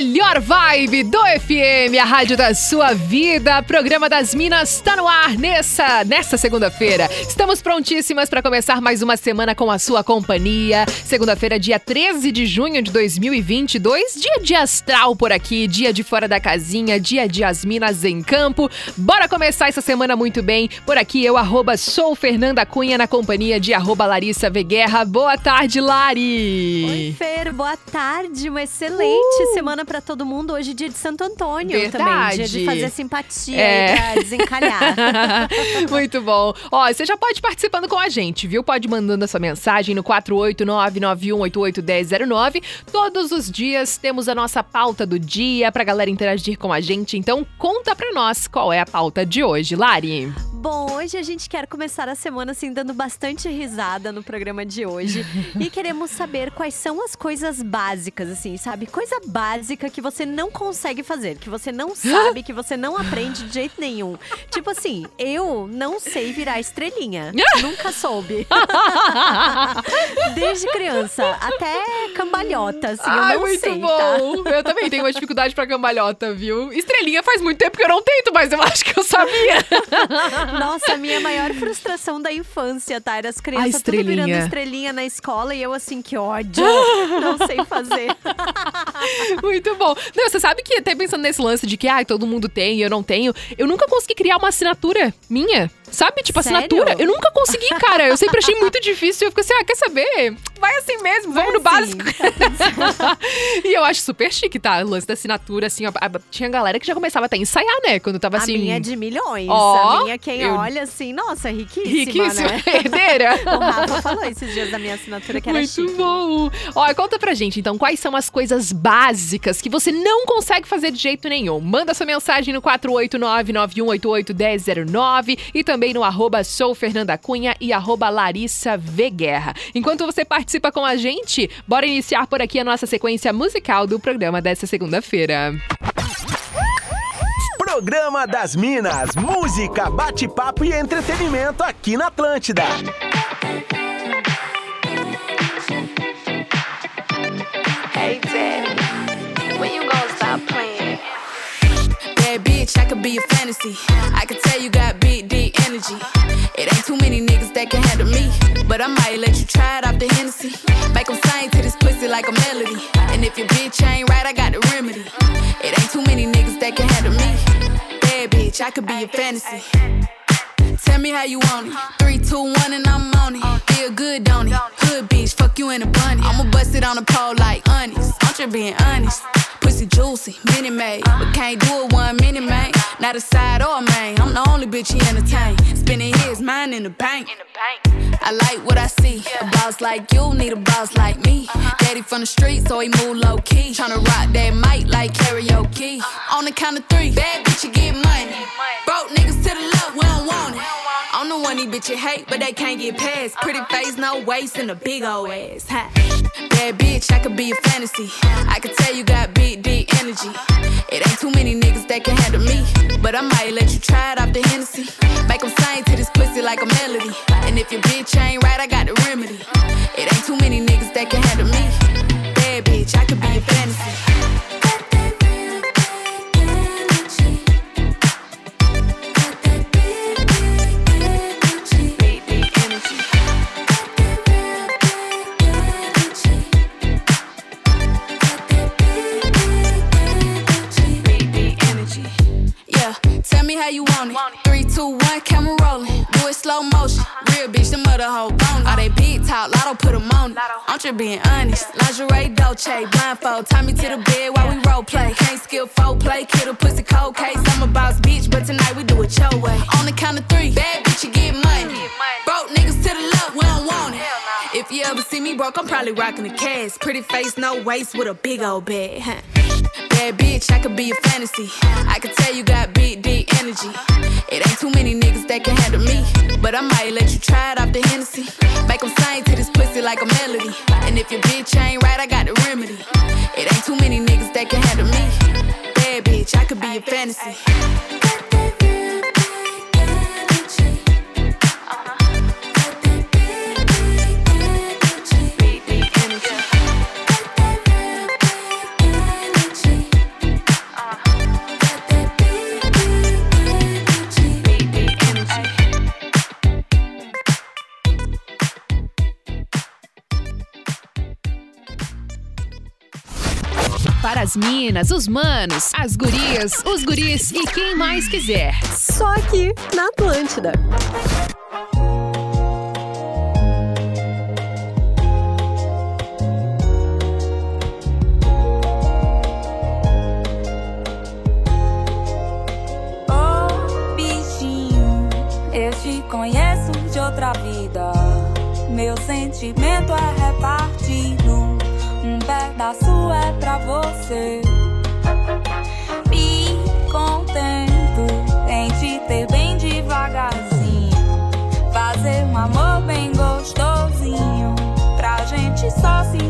Melhor vibe do FM, a rádio da sua vida. Programa das Minas está no ar nessa, nessa segunda-feira. Estamos prontíssimas para começar mais uma semana com a sua companhia. Segunda-feira, dia 13 de junho de 2022, dia de astral por aqui, dia de fora da casinha, dia de as Minas em campo. Bora começar essa semana muito bem. Por aqui eu, arroba, sou Fernanda Cunha, na companhia de arroba Larissa Veguerra. Boa tarde, Lari! Oi, Fer, boa tarde, uma excelente uh! semana para todo mundo. Hoje é dia de Santo Antônio Verdade. também. Dia de fazer simpatia é. pra desencalhar. Muito bom. Ó, você já pode ir participando com a gente, viu? Pode mandando a sua mensagem no 489-9188-1009. Todos os dias temos a nossa pauta do dia pra galera interagir com a gente. Então, conta pra nós qual é a pauta de hoje, Lari. Hoje a gente quer começar a semana assim dando bastante risada no programa de hoje e queremos saber quais são as coisas básicas assim, sabe? Coisa básica que você não consegue fazer, que você não sabe, que você não aprende de jeito nenhum. Tipo assim, eu não sei virar estrelinha. Nunca soube. Desde criança, até cambalhota, assim, Ai, eu não muito sei, bom. tá? Eu também tenho uma dificuldade pra cambalhota, viu? Estrelinha faz muito tempo que eu não tento, mas eu acho que eu sabia. Nossa, a minha maior frustração da infância, tá? Era as crianças tudo virando estrelinha na escola e eu assim, que ódio. não sei fazer. Muito bom. Não, você sabe que até pensando nesse lance de que ah, todo mundo tem e eu não tenho, eu nunca consegui criar uma assinatura minha. Sabe? Tipo, Sério? assinatura. Eu nunca consegui, cara. Eu sempre achei muito difícil. Eu fico assim, ah, quer saber? Vai assim mesmo, Vai vamos no assim. básico. e eu acho super chique, tá? O lance da assinatura, assim, ó, a- tinha galera que já começava até a ensaiar, né? Quando tava A assim. minha é de milhões. Ó, a minha, quem eu- olha assim, nossa, riquíssima, Riquíssima, né? herdeira. O Rafa falou esses dias da minha assinatura que era Muito chique. bom. Ó, conta pra gente, então, quais são as coisas básicas que você não consegue fazer de jeito nenhum? Manda sua mensagem no 489-9188-1009 e também no arroba sou Fernanda Cunha e arroba Larissa V. Guerra. Enquanto você participa com a gente, bora iniciar por aqui a nossa sequência musical do programa dessa segunda-feira. Programa das Minas, música, bate-papo e entretenimento aqui na Atlântida. Hey, Daddy, when you gonna stop playing? Bad bitch, I could be a fantasy. I could tell you got big, deep energy. It ain't too many niggas that can handle me. But I might let you try it off the Hennessy. Make 'em sing to this pussy like a melody. And if your bitch ain't right, I got the remedy. Bitch, I could be a fantasy. Tell me how you want it. Three, two, one, and I'm on it. Feel good, don't it? Hood bitch, fuck you in a bunny. I'ma bust it on the pole like honest. I'm just being honest. Pussy juicy, mini made. But can't do it one minute, man. Not a side or a main. I'm the only bitch he entertain. Spending his mind in the bank. I like what I see. A boss like you need a boss like me. Daddy from the street, so he move low key. Tryna rock that mic like karaoke. On the count of three, bad bitch, you get money. One these bitches hate, but they can't get past. Pretty face, no waist, and a big old ass. Ha. Bad bitch, I could be a fantasy. I could tell you got big, deep energy. It ain't too many niggas that can handle me. But I might let you try it off the Hennessy. Make 'em sing to this pussy like a melody. And if your bitch ain't right, I got the remedy. I'm just being honest. Lingerie, Dolce, blindfold. Tie me to the bed while we role play. Can't skill play, kiddo pussy cold case. I'm a boss bitch, but tonight we do it your way. On the count of three, bad bitch, you get money. Broke niggas to the left, we don't want it. If you ever see me broke, I'm probably rocking the cash. Pretty face, no waist, with a big old bag. Bad bitch, I could be a fantasy. I could tell you got big, deep energy. It ain't too many niggas that can handle me. But I might let you try it off the Hennessy. Make 'em sing to this pussy like a melody. And if your bitch ain't right, I got the remedy. It ain't too many niggas that can handle me. Bad bitch, I could be a fantasy. Para as minas, os manos, as gurias, os guris e quem mais quiser. Só aqui na Atlântida. Pra você. Me contento em te ter bem devagarzinho. Fazer um amor bem gostosinho. Pra gente só se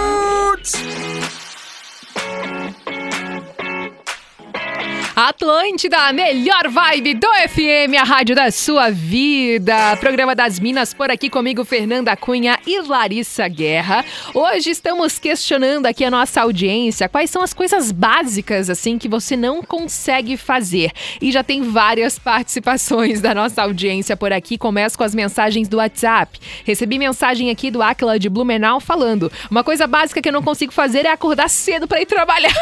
Atlântida, a melhor vibe do FM, a rádio da sua vida. Programa das Minas por aqui comigo, Fernanda Cunha e Larissa Guerra. Hoje estamos questionando aqui a nossa audiência quais são as coisas básicas assim que você não consegue fazer. E já tem várias participações da nossa audiência por aqui. Começo com as mensagens do WhatsApp. Recebi mensagem aqui do Aquila de Blumenau falando: "Uma coisa básica que eu não consigo fazer é acordar cedo para ir trabalhar".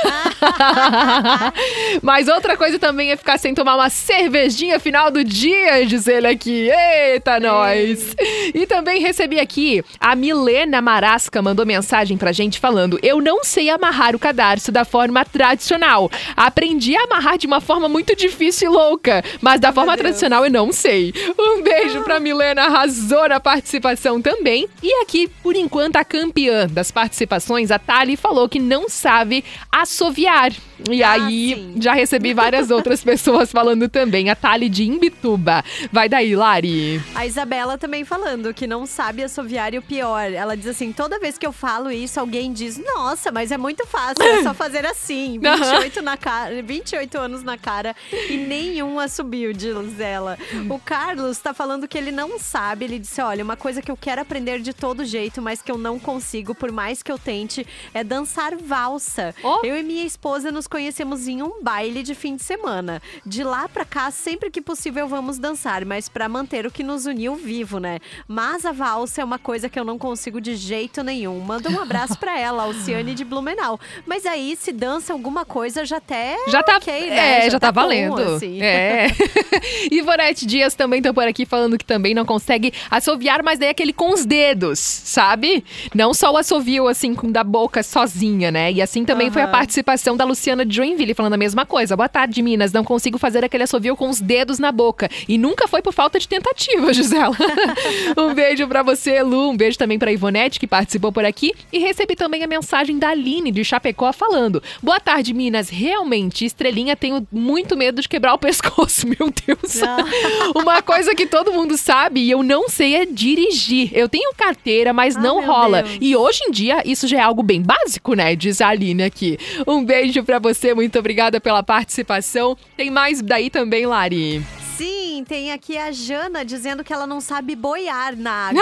Mas outra coisa também é ficar sem tomar uma cervejinha final do dia, diz ele aqui. Eita, nós! E também recebi aqui a Milena Marasca mandou mensagem pra gente falando: Eu não sei amarrar o cadarço da forma tradicional. Aprendi a amarrar de uma forma muito difícil e louca, mas da forma tradicional eu não sei. Um beijo pra Milena, arrasou na participação também. E aqui, por enquanto, a campeã das participações, a Thali, falou que não sabe assoviar. E Ah, aí, sim. já recebi várias outras pessoas falando também. A Thali de Imbituba. Vai daí, Lari. A Isabela também falando que não sabe assoviar e o pior. Ela diz assim: toda vez que eu falo isso, alguém diz: Nossa, mas é muito fácil, é só fazer assim. 28, na cara, 28 anos na cara e nenhum assobio, diz ela. O Carlos tá falando que ele não sabe. Ele disse: Olha, uma coisa que eu quero aprender de todo jeito, mas que eu não consigo, por mais que eu tente, é dançar valsa. Oh. Eu e minha esposa nos conhecemos em um baile de fim de semana. De lá pra cá, sempre que possível, vamos dançar, mas pra manter o que nos uniu vivo, né? Mas a valsa é uma coisa que eu não consigo de jeito nenhum. Manda um abraço pra ela, Alciane de Blumenau. Mas aí, se dança alguma coisa, já até. Já tá, ok, né? é, já, tá, bom, valendo. assim. É. Ivonete Dias também tá por aqui falando que também não consegue assoviar, mas daí aquele com os dedos, sabe? Não só o assovio assim com da boca sozinha, né? E assim também foi a participação da Luciana de Joinville falando a mesma coisa. Boa tarde, Minas. Não consigo fazer aquele assovio com os dedos na boca. E nunca foi por falta de tentativa, Gisela. um beijo pra você, Lu. Um beijo também pra Ivonete, que participou por aqui. E recebi também a mensagem da Aline de Chapecó falando: Boa tarde, Minas. Realmente, estrelinha, tenho muito medo de quebrar o pescoço. Meu Deus. Uma coisa que todo mundo sabe e eu não sei é dirigir. Eu tenho carteira, mas Ah, não rola. Deus. E hoje em dia, isso já é algo bem básico, né? Diz a Aline aqui. Um beijo pra você, muito obrigada pela participação. Tem mais daí também, Lari. Sim, tem aqui a Jana dizendo que ela não sabe boiar na água.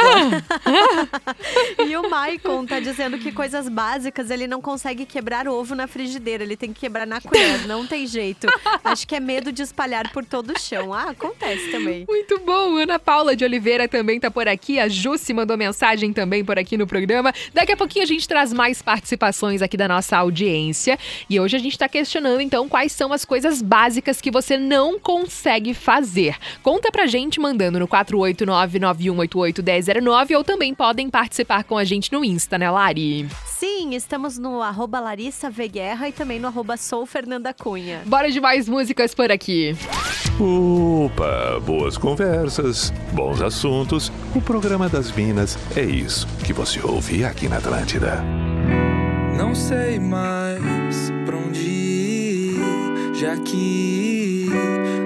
e o Maicon tá dizendo que coisas básicas ele não consegue quebrar ovo na frigideira, ele tem que quebrar na colher, não tem jeito. Acho que é medo de espalhar por todo o chão. Ah, acontece também. Muito bom, Ana Paula de Oliveira também tá por aqui. A Jussi mandou mensagem também por aqui no programa. Daqui a pouquinho a gente traz mais participações aqui da nossa audiência. E hoje a gente tá questionando então quais são as coisas básicas que você não consegue fazer. Conta pra gente mandando no 489-9188-1009 ou também podem participar com a gente no Insta, né, Lari? Sim, estamos no arroba Larissa V Guerra e também no arroba Sou Fernanda Cunha. Bora de mais músicas por aqui. Opa, boas conversas, bons assuntos. O programa das Minas é isso que você ouve aqui na Atlântida. Não sei mais pra onde ir, já que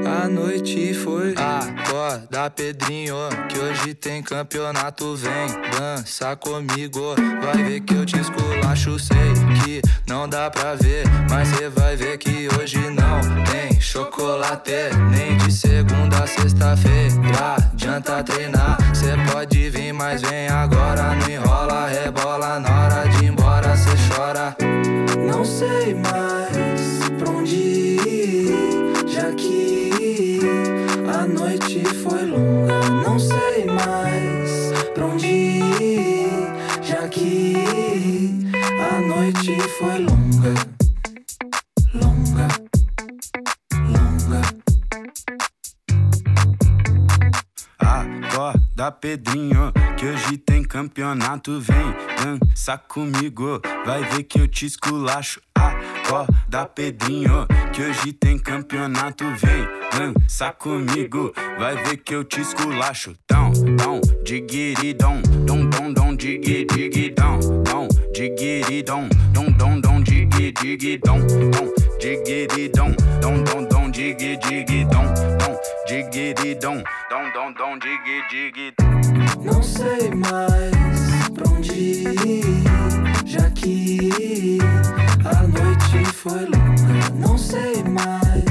a noite foi. Acorda, Pedrinho, que hoje tem campeonato. Vem dança comigo, vai ver que eu te esculacho. Sei que não dá pra ver, mas cê vai ver que hoje não tem chocolate. Nem de segunda a sexta-feira, adianta treinar. Cê pode vir, mas vem agora. Não enrola, rebola na hora de ir embora, cê chora. Não sei mais pra onde ir, noite foi longa. Não sei mais pra onde ir, já que a noite foi longa. Longa, longa. Acorda, Pedrinho, que hoje tem campeonato. Vem dança comigo, vai ver que eu te esculacho. Acorda, Pedrinho, que hoje tem campeonato. Vem dança comigo, vai ver que eu te esculacho. Dão, dão, digiri, dom, dom, dom, dom, digi, digi, dom, dom, dom, dom, dom, dom, digi, digi, dom, digiri, dom, dom, dom, dom, digi, digi, dom, digiri, dom, dom, dom, dom, digi, digi, Não sei mais pra onde ir, já que a noite foi longa. Não sei mais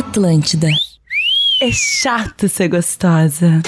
Atlântida. É chato ser gostosa.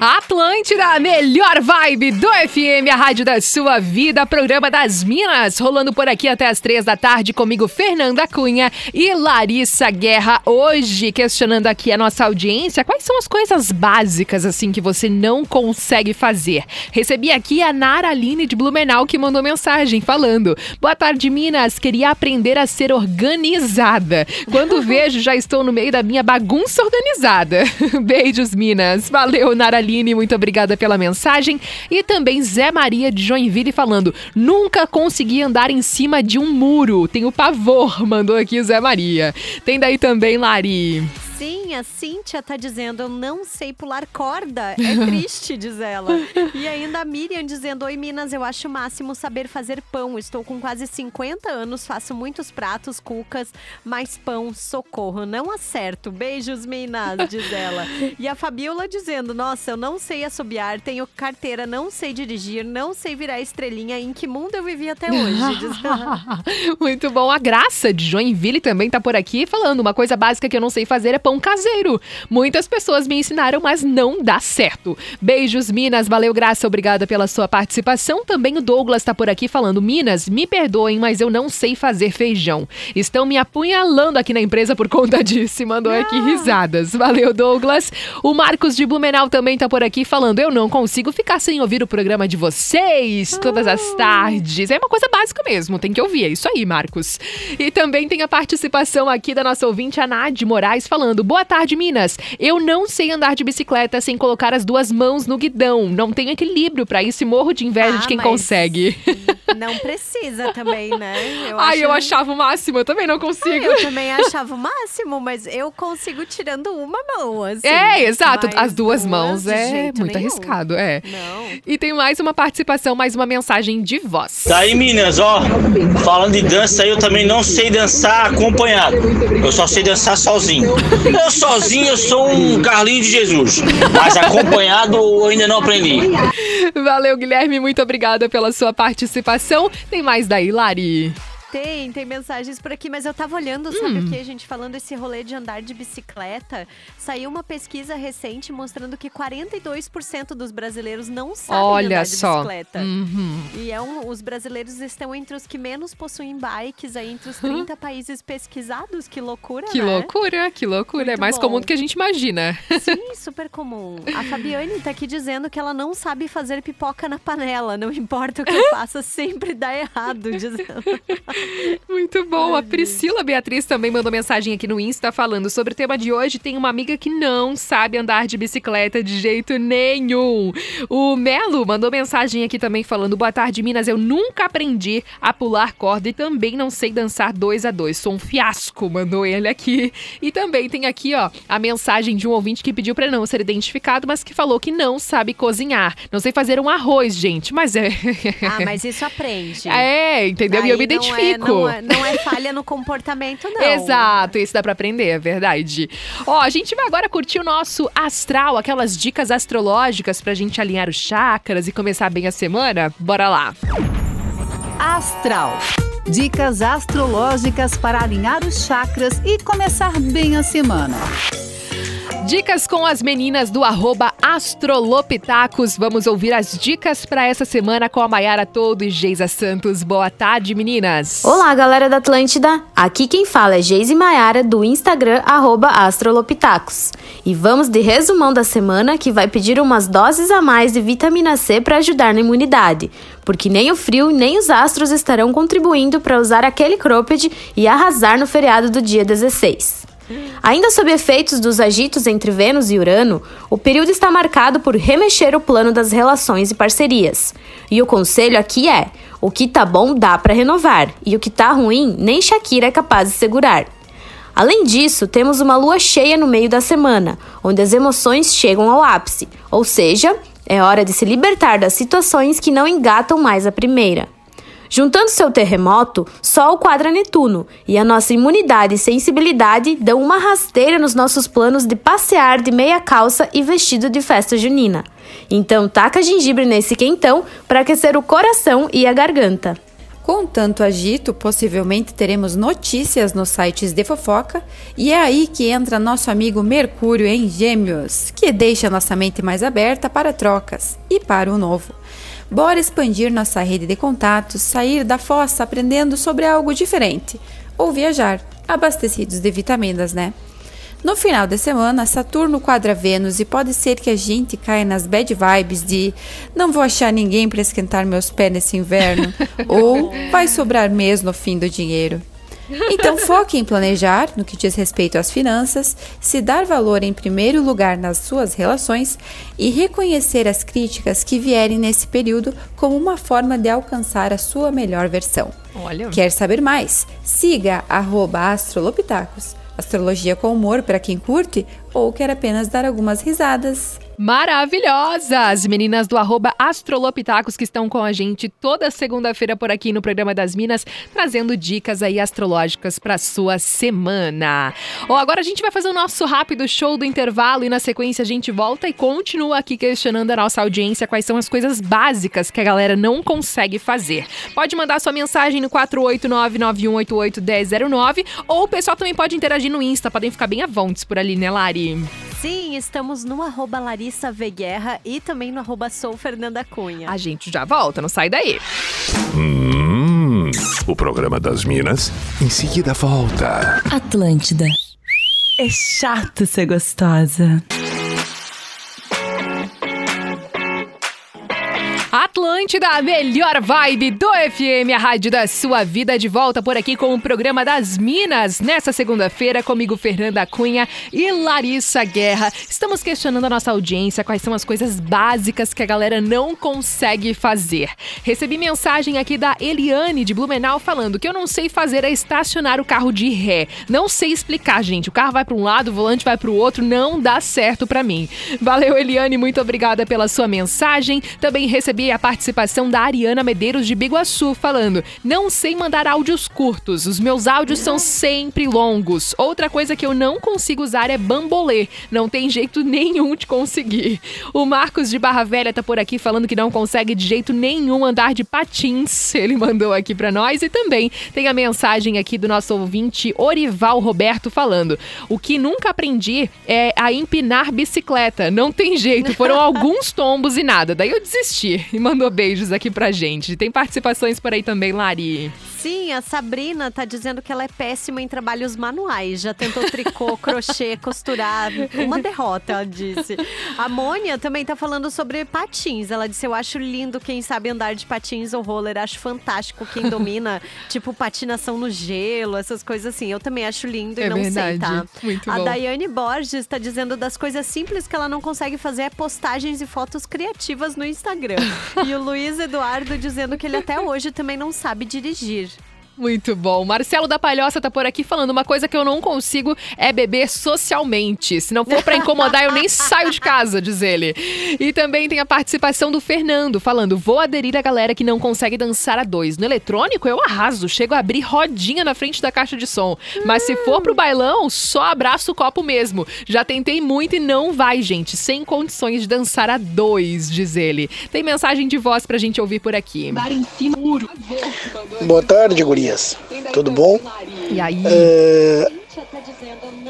Ah, Atlântida, a melhor vibe do FM, a rádio da sua vida, programa das Minas, rolando por aqui até as três da tarde, comigo Fernanda Cunha e Larissa Guerra. Hoje, questionando aqui a nossa audiência, quais são as coisas básicas, assim, que você não consegue fazer? Recebi aqui a Nara Aline de Blumenau, que mandou mensagem falando: Boa tarde, Minas, queria aprender a ser organizada. Quando vejo, já estou no meio da minha bagunça organizada. Beijos, Minas. Valeu, Nara Aline, muito muito obrigada pela mensagem. E também Zé Maria de Joinville falando: nunca consegui andar em cima de um muro. Tenho pavor, mandou aqui Zé Maria. Tem daí também, Lari. Sim, a Cíntia tá dizendo, eu não sei pular corda. É triste, diz ela. E ainda a Miriam dizendo, oi Minas, eu acho o máximo saber fazer pão. Estou com quase 50 anos, faço muitos pratos, cucas, mas pão, socorro, não acerto. Beijos, Minas, diz ela. E a Fabiola dizendo, nossa, eu não sei assobiar, tenho carteira, não sei dirigir, não sei virar estrelinha. Em que mundo eu vivi até hoje? Diz ela. Muito bom. A Graça de Joinville também tá por aqui falando. Uma coisa básica que eu não sei fazer é pão caseiro. Muitas pessoas me ensinaram, mas não dá certo. Beijos, Minas. Valeu, Graça. Obrigada pela sua participação. Também o Douglas tá por aqui falando. Minas, me perdoem, mas eu não sei fazer feijão. Estão me apunhalando aqui na empresa por conta disso. E Mandou aqui risadas. Valeu, Douglas. O Marcos de Blumenau também tá por aqui falando. Eu não consigo ficar sem ouvir o programa de vocês todas as tardes. É uma coisa básica mesmo. Tem que ouvir. É isso aí, Marcos. E também tem a participação aqui da nossa ouvinte, a Nade Moraes, falando: Boa tarde, Minas. Eu não sei andar de bicicleta sem colocar as duas mãos no guidão. Não tenho equilíbrio pra isso e morro de inveja Ah, de quem mas consegue. Não precisa também, né? Eu Ai, acho- eu achava o máximo, eu também não consigo. Eu também achava o máximo, mas eu consigo tirando uma mão, assim. É, exato. Mas As duas mãos de é muito nenhum. arriscado, é. Não. E tem mais uma participação, mais uma mensagem de voz. Tá aí, Minas, ó. Falando de dança eu também não sei dançar acompanhado. Eu só sei dançar sozinho. Eu sozinho sou um Carlinho de Jesus. Mas acompanhado eu ainda não aprendi. Valeu, Guilherme. Muito obrigada pela sua participação. Tem mais daí, Lari. Tem, tem mensagens por aqui, mas eu tava olhando, sabe Hum. o que, gente? Falando esse rolê de andar de bicicleta. Saiu uma pesquisa recente mostrando que 42% dos brasileiros não sabem Olha andar de só. bicicleta. Uhum. E é um, os brasileiros estão entre os que menos possuem bikes, aí entre os 30 países pesquisados. Que loucura, Que né? loucura, que loucura. é Muito mais bom. comum do que a gente imagina. Sim, super comum. A Fabiane tá aqui dizendo que ela não sabe fazer pipoca na panela. Não importa o que eu faça, sempre dá errado. Diz ela. Muito bom. A Priscila Beatriz também mandou mensagem aqui no Insta falando sobre o tema de hoje. Tem uma amiga que não sabe andar de bicicleta de jeito nenhum. O Melo mandou mensagem aqui também falando: Boa tarde, Minas. Eu nunca aprendi a pular corda e também não sei dançar dois a dois. Sou um fiasco, mandou ele aqui. E também tem aqui, ó, a mensagem de um ouvinte que pediu pra não ser identificado, mas que falou que não sabe cozinhar. Não sei fazer um arroz, gente, mas é. Ah, mas isso aprende. É, entendeu? E eu me Aí não é-. Não é, não é falha no comportamento, não. Exato, isso dá pra aprender, é verdade. Ó, a gente vai agora curtir o nosso astral, aquelas dicas astrológicas pra gente alinhar os chakras e começar bem a semana. Bora lá. Astral. Dicas astrológicas para alinhar os chakras e começar bem a semana. Dicas com as meninas do arroba Astrolopitacos. Vamos ouvir as dicas pra essa semana com a Maiara Todo e Geisa Santos. Boa tarde, meninas. Olá, galera da Atlântida! Aqui quem fala é Geise Maiara, do Instagram, arroba Astrolopitacos. E vamos de resumão da semana, que vai pedir umas doses a mais de vitamina C para ajudar na imunidade. Porque nem o frio nem os astros estarão contribuindo para usar aquele cropped e arrasar no feriado do dia 16. Ainda sob efeitos dos agitos entre Vênus e Urano, o período está marcado por remexer o plano das relações e parcerias. E o conselho aqui é: o que tá bom dá para renovar, e o que tá ruim nem Shakira é capaz de segurar. Além disso, temos uma lua cheia no meio da semana, onde as emoções chegam ao ápice, ou seja, é hora de se libertar das situações que não engatam mais a primeira. Juntando seu terremoto, Sol quadra Netuno e a nossa imunidade e sensibilidade dão uma rasteira nos nossos planos de passear de meia calça e vestido de festa junina. Então taca gengibre nesse quentão para aquecer o coração e a garganta. Com tanto agito, possivelmente teremos notícias nos sites de fofoca, e é aí que entra nosso amigo Mercúrio em Gêmeos, que deixa nossa mente mais aberta para trocas e para o novo. Bora expandir nossa rede de contatos, sair da fossa aprendendo sobre algo diferente, ou viajar, abastecidos de vitaminas, né? No final de semana, Saturno quadra Vênus e pode ser que a gente caia nas bad vibes de não vou achar ninguém para esquentar meus pés nesse inverno ou vai sobrar mesmo no fim do dinheiro. Então foque em planejar no que diz respeito às finanças, se dar valor em primeiro lugar nas suas relações e reconhecer as críticas que vierem nesse período como uma forma de alcançar a sua melhor versão. Olha. Quer saber mais? Siga arroba astrolopitacos Astrologia com humor para quem curte ou quer apenas dar algumas risadas. Maravilhosas! Meninas do arroba Astrolopitacos que estão com a gente toda segunda-feira por aqui no programa das Minas, trazendo dicas aí astrológicas para sua semana. Ó, agora a gente vai fazer o nosso rápido show do intervalo e na sequência a gente volta e continua aqui questionando a nossa audiência quais são as coisas básicas que a galera não consegue fazer. Pode mandar sua mensagem no 48991881009 ou o pessoal também pode interagir no Insta, podem ficar bem avontes por ali, né, Lari? Sim, estamos no arroba Larissa V Guerra e também no arroba Sou Fernanda Cunha. A gente já volta, não sai daí. Hum, o programa das Minas em seguida volta. Atlântida. É chato ser gostosa. Atlântida, a melhor vibe do FM, a rádio da sua vida, de volta por aqui com o programa das Minas. Nessa segunda-feira, comigo, Fernanda Cunha e Larissa Guerra. Estamos questionando a nossa audiência quais são as coisas básicas que a galera não consegue fazer. Recebi mensagem aqui da Eliane de Blumenau falando que eu não sei fazer é estacionar o carro de ré. Não sei explicar, gente. O carro vai para um lado, o volante vai para o outro, não dá certo para mim. Valeu, Eliane, muito obrigada pela sua mensagem. Também recebi a participação da Ariana Medeiros de Biguaçu falando: "Não sei mandar áudios curtos. Os meus áudios são sempre longos. Outra coisa que eu não consigo usar é bambolê. Não tem jeito nenhum de conseguir." O Marcos de Barra Velha tá por aqui falando que não consegue de jeito nenhum andar de patins. Ele mandou aqui para nós e também tem a mensagem aqui do nosso ouvinte Orival Roberto falando: "O que nunca aprendi é a empinar bicicleta. Não tem jeito. Foram alguns tombos e nada. Daí eu desisti e mandou beijos aqui pra gente. Tem participações por aí também, Lari. Sim, a Sabrina tá dizendo que ela é péssima em trabalhos manuais. Já tentou tricô, crochê, costurar. Uma derrota, ela disse. A Mônia também tá falando sobre patins. Ela disse: Eu acho lindo quem sabe andar de patins ou roller. Acho fantástico quem domina, tipo, patinação no gelo, essas coisas assim. Eu também acho lindo e É não sei, verdade. tá? Muito a bom. Daiane Borges tá dizendo das coisas simples que ela não consegue fazer é postagens e fotos criativas no Instagram. e o Luiz Eduardo dizendo que ele até hoje também não sabe dirigir. Muito bom. Marcelo da Palhoça tá por aqui falando uma coisa que eu não consigo é beber socialmente. Se não for pra incomodar, eu nem saio de casa, diz ele. E também tem a participação do Fernando falando: "Vou aderir a galera que não consegue dançar a dois. No eletrônico eu arraso, chego a abrir rodinha na frente da caixa de som. Mas se for pro bailão, só abraço o copo mesmo. Já tentei muito e não vai, gente, sem condições de dançar a dois", diz ele. Tem mensagem de voz pra gente ouvir por aqui. Boa tarde, Tudo bom? E aí? É,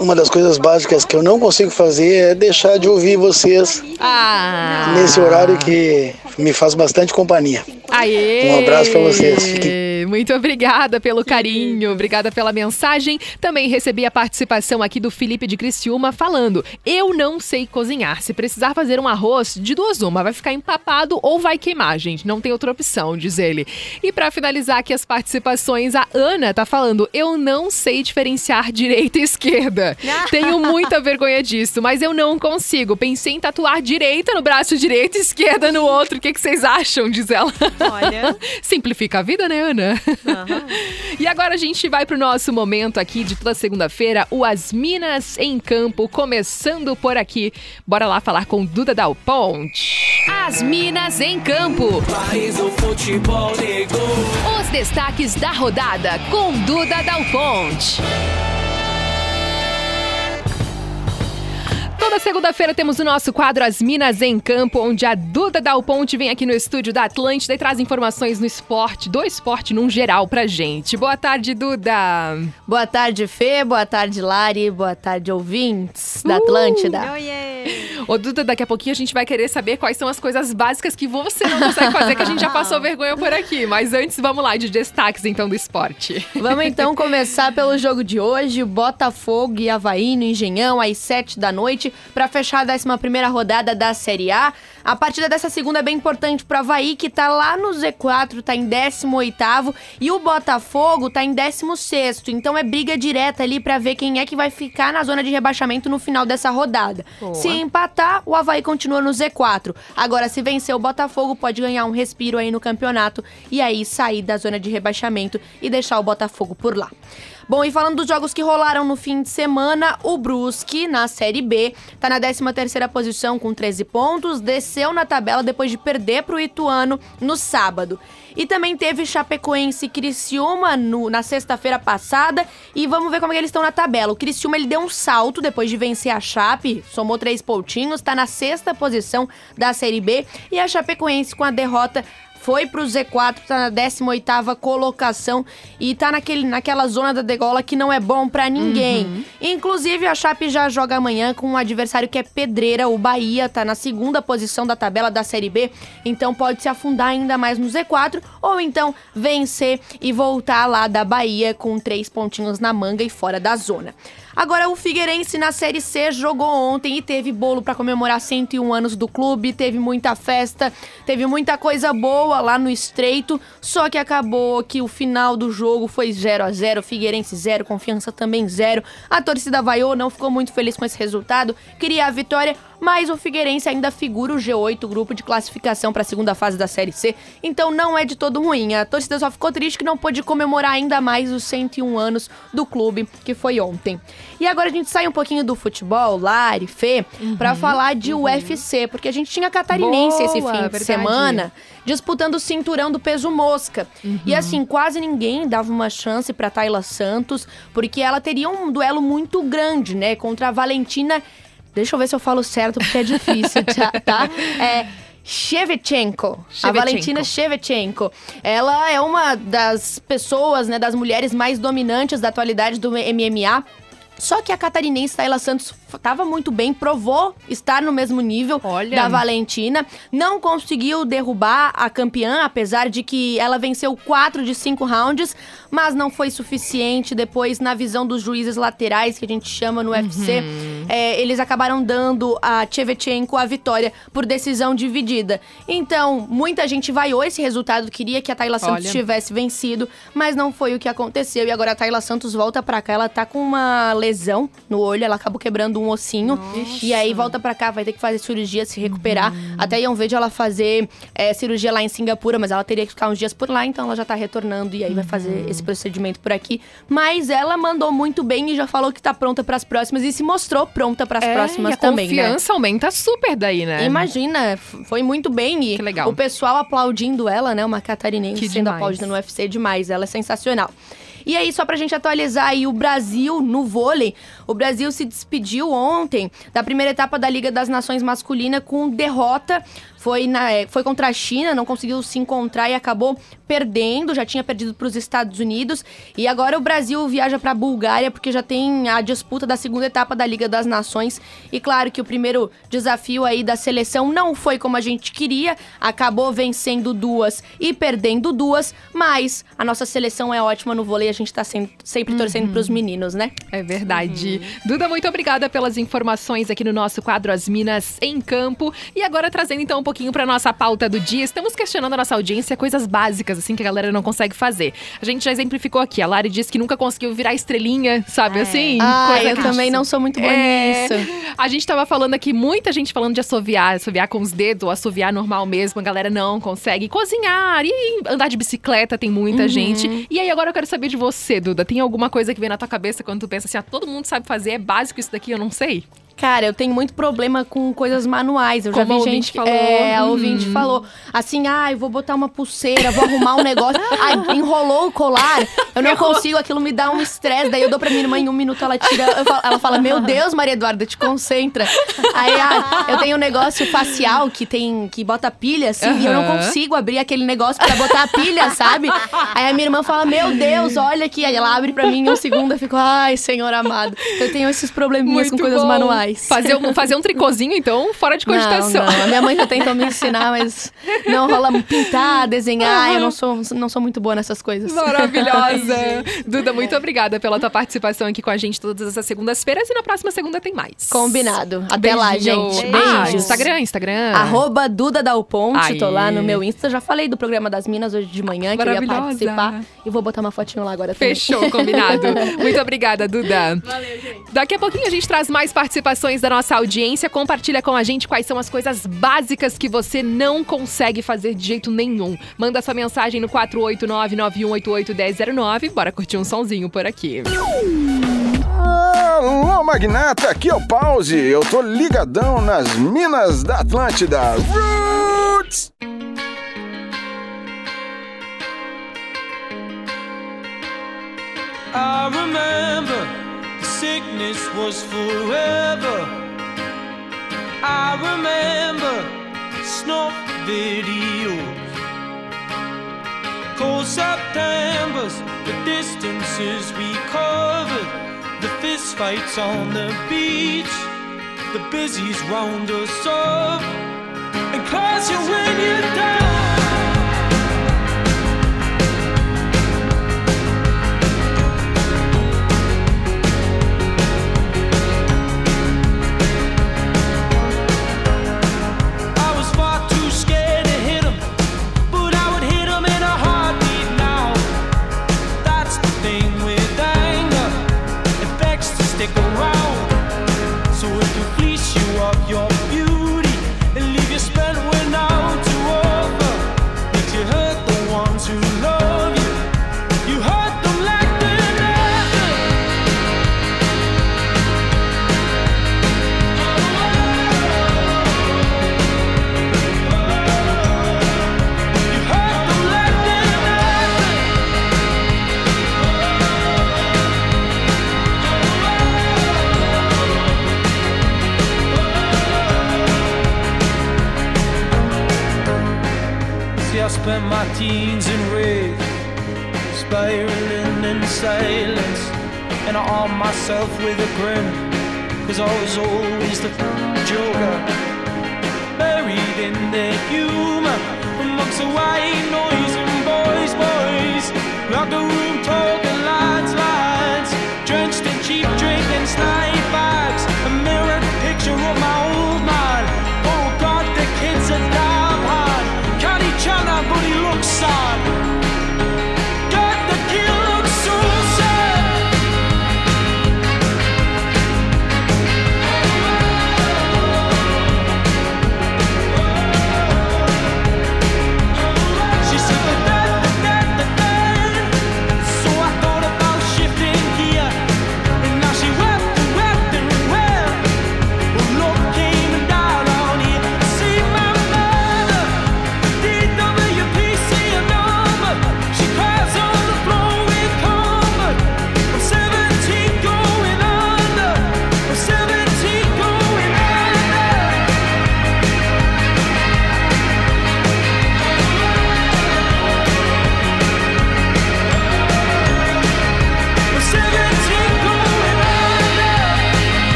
uma das coisas básicas que eu não consigo fazer é deixar de ouvir vocês Ah! nesse horário que me faz bastante companhia. Aê! Um abraço pra vocês. Fiquem- Muito obrigada pelo carinho, obrigada pela mensagem. Também recebi a participação aqui do Felipe de Criciúma falando: Eu não sei cozinhar. Se precisar fazer um arroz, de duas uma, vai ficar empapado ou vai queimar, gente. Não tem outra opção, diz ele. E pra finalizar aqui as participações, a Ana tá falando: Eu não sei diferenciar direita e esquerda. Tenho muita vergonha disso, mas eu não consigo. Pensei em tatuar direita no braço direito e esquerda no outro. O que, que vocês acham? Diz ela. Olha. Simplifica a vida, né, Ana? E agora a gente vai pro nosso momento aqui de toda segunda-feira, o As Minas em Campo, começando por aqui. Bora lá falar com Duda Dal Ponte. As Minas em Campo. Os destaques da rodada com Duda Dal Ponte. Toda segunda-feira temos o nosso quadro As Minas em Campo, onde a Duda Dal Ponte vem aqui no estúdio da Atlântida e traz informações no esporte, do esporte num geral pra gente. Boa tarde, Duda. Boa tarde, Fê. Boa tarde, Lari. Boa tarde, ouvintes da Atlântida. Ô, Duda, daqui a pouquinho a gente vai querer saber quais são as coisas básicas que você não consegue fazer, que a gente já passou vergonha por aqui. Mas antes, vamos lá, de destaques então do esporte. Vamos então começar pelo jogo de hoje, Botafogo e Havaí no Engenhão, às 7 da noite, para fechar a 11ª rodada da Série A. A partida dessa segunda é bem importante para Havaí, que tá lá no Z4, tá em 18º, e o Botafogo tá em 16º. Então é briga direta ali para ver quem é que vai ficar na zona de rebaixamento no final dessa rodada. Boa. Se empatar, o Havaí continua no Z4. Agora, se vencer o Botafogo, pode ganhar um respiro aí no campeonato e aí sair da zona de rebaixamento e deixar o Botafogo por lá. Bom, e falando dos jogos que rolaram no fim de semana, o Brusque, na Série B, tá na 13ª posição com 13 pontos, desceu na tabela depois de perder pro Ituano no sábado. E também teve Chapecoense e Criciúma no- na sexta-feira passada. E vamos ver como é que eles estão na tabela. O Criciúma ele deu um salto depois de vencer a Chape, somou três pontinhos, tá na sexta posição da Série B. E a Chapecoense com a derrota foi pro Z4, tá na 18ª colocação e tá naquele, naquela zona da degola que não é bom pra ninguém. Inclusive, a Chape já joga amanhã com um adversário que é Pedreira, o Bahia, tá na segunda posição da tabela da Série B, então pode se afundar ainda mais no Z4 ou então vencer e voltar lá da Bahia com três pontinhos na manga e fora da zona. Agora, o Figueirense na Série C jogou ontem e teve bolo pra comemorar 101 anos do clube, teve muita festa, teve muita coisa boa lá no Estreito, só que acabou que o final do jogo foi 0 a 0 Figueirense 0, Confiança também 0. A torcida vaiou, não ficou muito feliz com esse resultado, queria a vitória, mas o Figueirense ainda figura o G8, o grupo de classificação para a segunda fase da Série C, então não é de todo ruim. A torcida só ficou triste que não pôde comemorar ainda mais os 101 anos do clube, que foi ontem. E agora a gente sai um pouquinho do futebol, Lari, Fê, pra falar de UFC, porque a gente tinha catarinense esse Boa, fim de verdade. semana disputando o cinturão do peso mosca. E Uhum. assim, quase ninguém dava uma chance pra Tayla Santos, porque ela teria um duelo muito grande, né, contra a Valentina. Deixa eu ver se eu falo certo, porque é difícil, tá? tá? É Shevchenko. A. Valentina Shevchenko. Ela é uma das pessoas, né, das mulheres mais dominantes da atualidade do MMA. Só que a catarinense Tayla Santos estava muito bem, provou estar no mesmo nível da Valentina. Não conseguiu derrubar a campeã, apesar de que ela venceu quatro de cinco rounds, mas não foi suficiente. Depois, na visão dos juízes laterais, que a gente chama no UFC, é, eles acabaram dando a Shevchenko a vitória por decisão dividida. Então, muita gente vaiou esse resultado, queria que a Tayla Santos Olha. tivesse vencido, mas não foi o que aconteceu. E agora a Tayla Santos volta pra cá, ela tá com uma lesão no olho, ela acabou quebrando um ossinho. E aí volta pra cá, vai ter que fazer cirurgia, se recuperar. Até iam ver de ela fazer é, cirurgia lá em Singapura, mas ela teria que ficar uns dias por lá, então ela já tá retornando e aí vai fazer esse procedimento por aqui. Mas ela mandou muito bem e já falou que tá pronta pras próximas e se mostrou pronta pras É, próximas e a também, né? confiança aumenta super daí, né? Imagina, foi muito bem e legal. o pessoal aplaudindo ela, né? Uma catarinense Que sendo demais. aplaudida no UFC demais, ela é sensacional. E aí, só pra gente atualizar aí o Brasil no vôlei, o Brasil se despediu ontem da primeira etapa da Liga das Nações Masculina com derrota. Foi, na, eh, foi contra a China, não conseguiu se encontrar e acabou perdendo, já tinha perdido para os Estados Unidos. E agora o Brasil viaja para a Bulgária, porque já tem a disputa da segunda etapa da Liga das Nações. E claro que o primeiro desafio aí da seleção não foi como a gente queria, acabou vencendo duas e perdendo duas, mas a nossa seleção é ótima no vôlei, a gente tá sem- sempre torcendo para os meninos, né? É verdade. Duda, muito obrigada pelas informações aqui no nosso quadro As Minas em Campo. E agora trazendo então um pouquinho para nossa pauta do dia, estamos questionando a nossa audiência coisas básicas assim que a galera não consegue fazer. A gente já exemplificou aqui, a Lari disse que nunca conseguiu virar estrelinha, sabe assim? Ah, eu que- também não sou muito boa É. nisso. A gente tava falando aqui, muita gente falando de assoviar, assoviar com os dedos, assoviar normal mesmo, a galera não consegue cozinhar e andar de bicicleta, tem muita Uhum. gente. E aí agora eu quero saber de você, Duda, tem alguma coisa que vem na tua cabeça quando tu pensa assim, ah, todo mundo sabe fazer, é básico isso daqui, eu não sei? Cara, eu tenho muito problema com coisas manuais. Eu Como já vi a gente que- falou. É, a Uhum. ouvinte falou assim: ah, eu vou botar uma pulseira, vou arrumar um negócio. Ai, enrolou o colar, eu não consigo, aquilo me dá um estresse. Daí eu dou pra minha irmã em um minuto, ela tira. falo- ela fala: Meu Deus, Maria Eduarda, te concentra. Aí ah, eu tenho um negócio facial que tem que bota pilha, assim, e eu não consigo abrir aquele negócio pra botar a pilha, sabe? Aí a minha irmã fala: Meu Deus, olha aqui. Aí ela abre pra mim em um segundo, eu fico, ai, senhor amado. Eu tenho esses probleminhas com Muito coisas bom. manuais. Fazer um, fazer um tricôzinho, então, fora de cogitação. Não, não. A minha mãe já tentou me ensinar, mas não rola pintar, desenhar. Eu não sou, não sou muito boa nessas coisas. Maravilhosa! Duda, muito obrigada pela tua participação aqui com a gente todas essas segundas-feiras e na próxima segunda tem mais. Combinado. Até lá, gente. Ah, Beijos. Instagram, Instagram. Arroba Duda Dal Ponte, tô lá no meu Insta. Já falei do programa das Minas hoje de manhã, que eu ia participar. E vou botar uma fotinho lá agora também. Fechou, combinado. Muito obrigada, Duda. Valeu, gente. Daqui a pouquinho a gente traz mais participação da nossa audiência. Compartilha com a gente quais são as coisas básicas que você não consegue fazer de jeito nenhum. Manda sua mensagem no 489-9188-1009. Bora curtir um sonzinho por aqui. Alô, magnata, aqui é o Pause. Eu tô ligadão nas minas da Atlântida. Roots! I remember sickness was forever. I remember snuff videos. Cold Septembers, the distances we covered, the fist fights on the beach, the busies round us up, and cause you when you're down. With a grin, cause I was always the joker.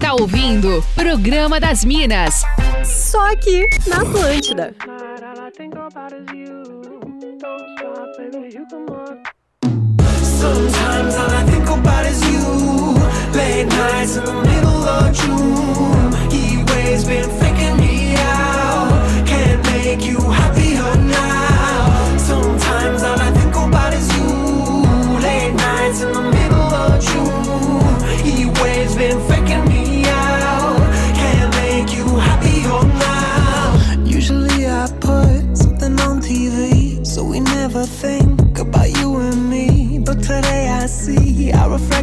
Está ouvindo Programa das Minas. Só aqui na Atlântida. Sometimes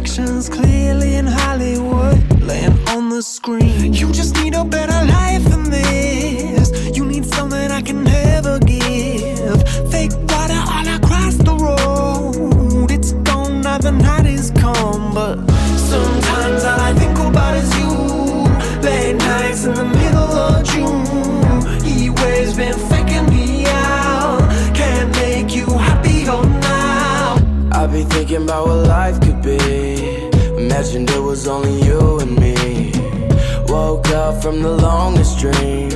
reflections clearly in Hollywood, laying on the screen. You just need a better life than this. You need something I can never give. Fake water all across the road. It's gone now, the night is come, but sometimes all I think about is you. Late nights in the middle of June. He waves been faking me out. Can't make you happier oh, now. I be thinking about what life could be. Imagine there was only you and me. Woke up from the longest dream.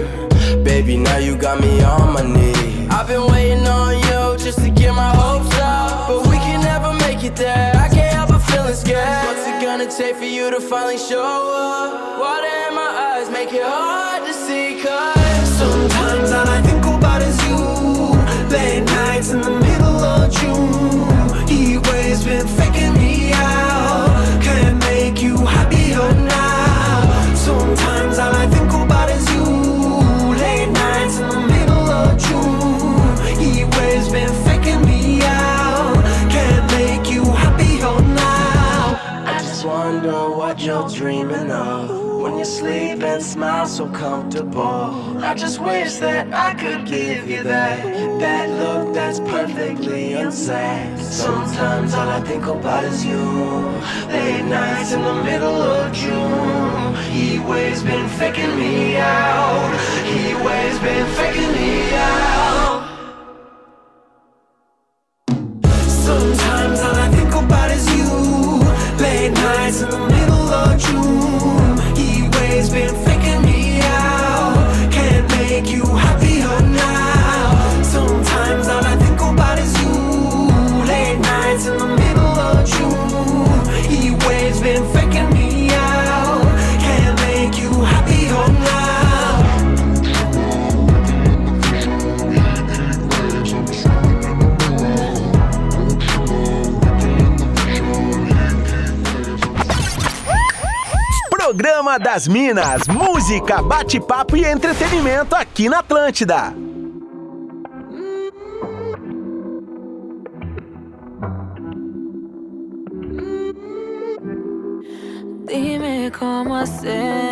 Baby, now you got me on my knees. I've been waiting on you just to get my hopes up. But we can never make it there. I can't help but feeling scared. What's it gonna take for you to finally show up? Water in my eyes make it hard to see. Cause Sometimes all I think about is you. Late nights in the dreaming of. When you sleep and smile so comfortable. I just wish that I could give you that. That look that's perfectly unsaid. Sometimes all I think about is you. Late nights in the middle of June. Heat waves been faking me out. Heat waves been faking me Programa das Minas, música, bate-papo e entretenimento aqui na Atlântida. Dime cómo hacemos.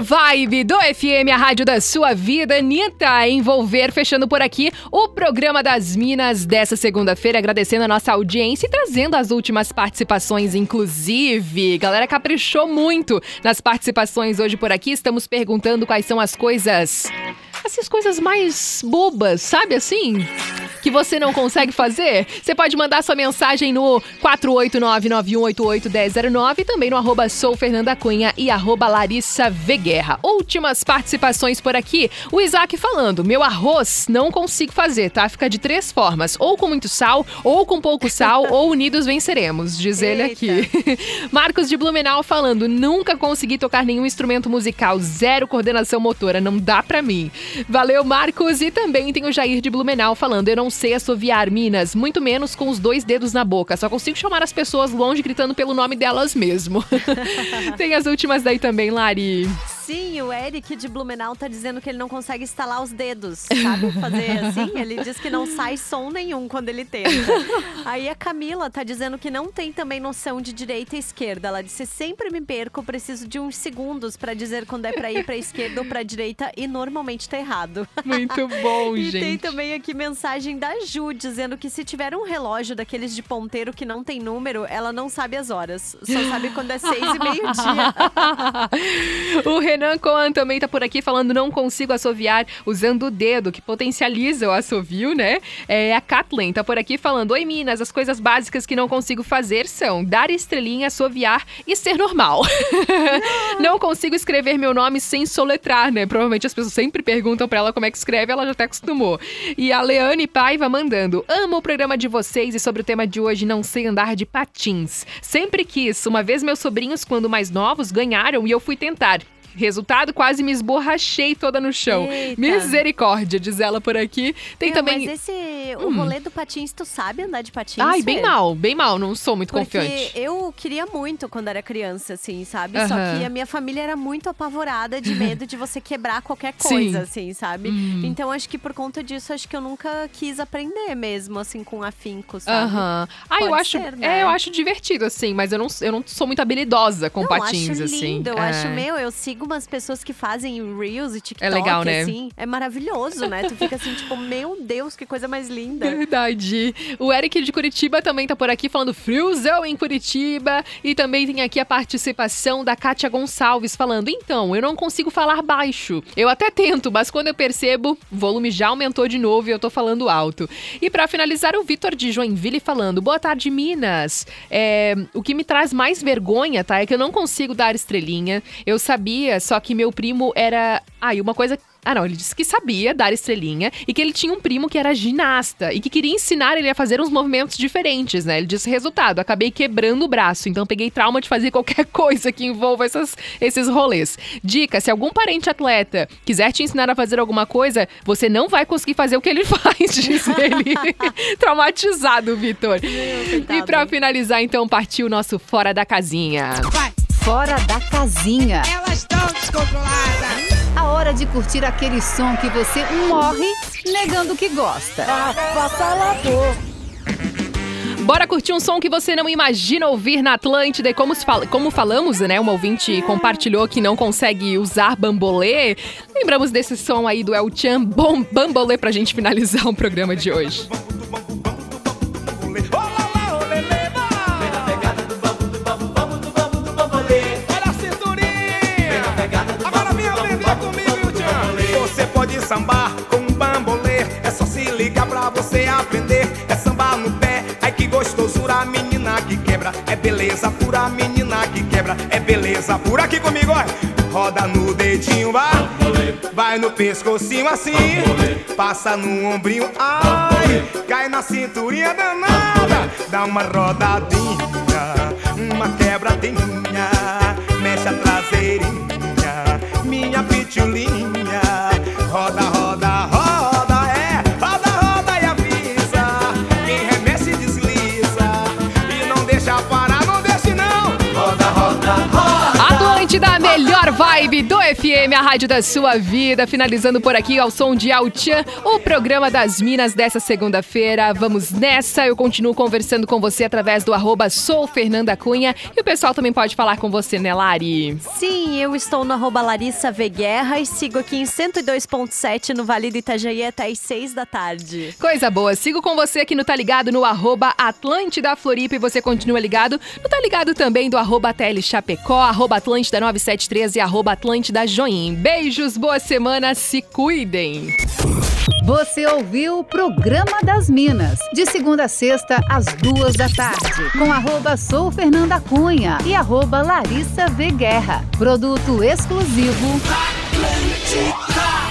Vibe do FM, a rádio da sua vida. Anitta Envolver, fechando por aqui o programa das Minas dessa segunda-feira, agradecendo a nossa audiência e trazendo as últimas participações, inclusive. Galera caprichou muito nas participações hoje por aqui. Estamos perguntando quais são as coisas. Assim, as coisas mais bobas, sabe assim? que você não consegue fazer? Você pode mandar sua mensagem no 489-9188-1009 e também no arroba sou Fernanda Cunha e arroba Larissa. Últimas participações por aqui. O Isaac falando, meu arroz não consigo fazer, tá? Fica de três formas, ou com muito sal, ou com pouco sal, ou unidos venceremos, diz ele aqui. Marcos de Blumenau falando, nunca consegui tocar nenhum instrumento musical, zero coordenação motora, não dá pra mim. Valeu, Marcos. E também tem o Jair de Blumenau falando, eu não sei assoviar Minas, muito menos com os dois dedos na boca, só consigo chamar as pessoas longe gritando pelo nome delas mesmo. tem as últimas daí também, Lari. Sim, o Eric de Blumenau tá dizendo que ele não consegue instalar os dedos, sabe? Fazer assim. Ele diz que não sai som nenhum quando ele tenta. Aí a Camila tá dizendo que não tem também noção de direita e esquerda. Ela disse: sempre me perco, preciso de uns segundos pra dizer quando é pra ir pra esquerda ou pra direita e normalmente tá errado. Muito bom, e gente. tem também aqui mensagem da Ju dizendo que se tiver um relógio daqueles de ponteiro que não tem número, ela não sabe as horas. Só sabe quando é seis e meio-dia. o Renan Coan também tá por aqui falando não consigo assoviar usando o dedo, que potencializa o assovio, né? É, a Kathleen tá por aqui falando, oi Minas, as coisas básicas que não consigo fazer são dar estrelinha, assoviar e ser normal. não consigo escrever meu nome sem soletrar, né? Provavelmente as pessoas sempre perguntam pra ela como é que escreve, ela já até acostumou. E a Leane Paiva mandando, amo o programa de vocês e sobre o tema de hoje, não sei andar de patins. Sempre quis, uma vez meus sobrinhos, quando mais novos, ganharam e eu fui tentar. Resultado, quase me esborrachei toda no chão. Eita. Misericórdia, diz ela por aqui. Tem Meu, também. Mas esse, o Hum. rolê do patins, tu sabe andar de patins? Ai, bem mal, bem mal, não sou muito Porque confiante. eu queria muito quando era criança, assim, sabe? Só que a minha família era muito apavorada de medo de você quebrar qualquer Sim. coisa, assim, sabe? Hum. Então acho que por conta disso, acho que eu nunca quis aprender mesmo, assim, com afinco, sabe? Aham. Ah, eu acho, ser, né? é, eu acho divertido assim, mas eu não, eu não sou muito habilidosa com Não, patins acho assim. lindo, eu É. acho, meu, eu sigo umas pessoas que fazem Reels e TikTok, legal, né? assim. É maravilhoso, né? Tu fica assim, tipo, meu Deus, que coisa mais linda. Verdade. O Eric de Curitiba também tá por aqui falando friozão em Curitiba. E também tem aqui a participação da Kátia Gonçalves falando: então, eu não consigo falar baixo. Eu até tento, mas quando eu percebo, o volume já aumentou de novo e eu tô falando alto. E pra finalizar, o Vitor de Joinville falando: boa tarde, Minas. É, o que me traz mais vergonha, tá? É que eu não consigo dar estrelinha. Eu sabia, só que meu primo era. Ah, e uma coisa ah, não, ele disse que sabia dar estrelinha e que ele tinha um primo que era ginasta e que queria ensinar ele a fazer uns movimentos diferentes, né? Ele disse: resultado, acabei quebrando o braço, então peguei trauma de fazer qualquer coisa que envolva essas, esses rolês. Dica: se algum parente atleta quiser te ensinar a fazer alguma coisa, você não vai conseguir fazer o que ele faz, diz ele. Traumatizado, Vitor. E pra finalizar, então, partiu o nosso Fora da Casinha. Fora da casinha. Elas estão descontroladas. A hora de curtir aquele som que você morre negando que gosta. Bora curtir um som que você não imagina ouvir na Atlântida. E como, se fala- como falamos, né? Uma ouvinte compartilhou que não consegue usar bambolê. Lembramos desse som aí do El Chan Bom Bambolê pra gente finalizar o programa de hoje. Sambar com um bambolê. É só se ligar pra você aprender. É sambar no pé. Ai que gostosura, menina que quebra. É beleza pura, menina que quebra. É beleza pura aqui comigo, ó. Roda no dedinho, vai. Vai no pescocinho assim. Passa no ombrinho, ai. Cai na cinturinha danada. Dá uma rodadinha, uma quebradinha. Melhor vibe do FM, a rádio da sua vida. Finalizando por aqui ao som de Altian, o programa das Minas dessa segunda-feira. Vamos nessa. Eu continuo conversando com você através do arroba sou Fernanda Cunha. E o pessoal também pode falar com você, né, Lari? Sim, eu estou no arroba Larissa V Guerra e sigo aqui em 102.7 no Vale do Itajaí até às 6 da tarde. Coisa boa. Sigo com você aqui no Tá Ligado no arroba Atlântida Floripa e você continua ligado no Tá Ligado também do arroba TL Chapecó, arroba Atlântida 973 e arroba Atlântida Join. Beijos, boa semana, se cuidem. Você ouviu o Programa das Minas, de segunda a sexta, às duas da tarde, com arroba Sou Fernanda Cunha e arroba Larissa V. Guerra. Produto exclusivo. Atlântica.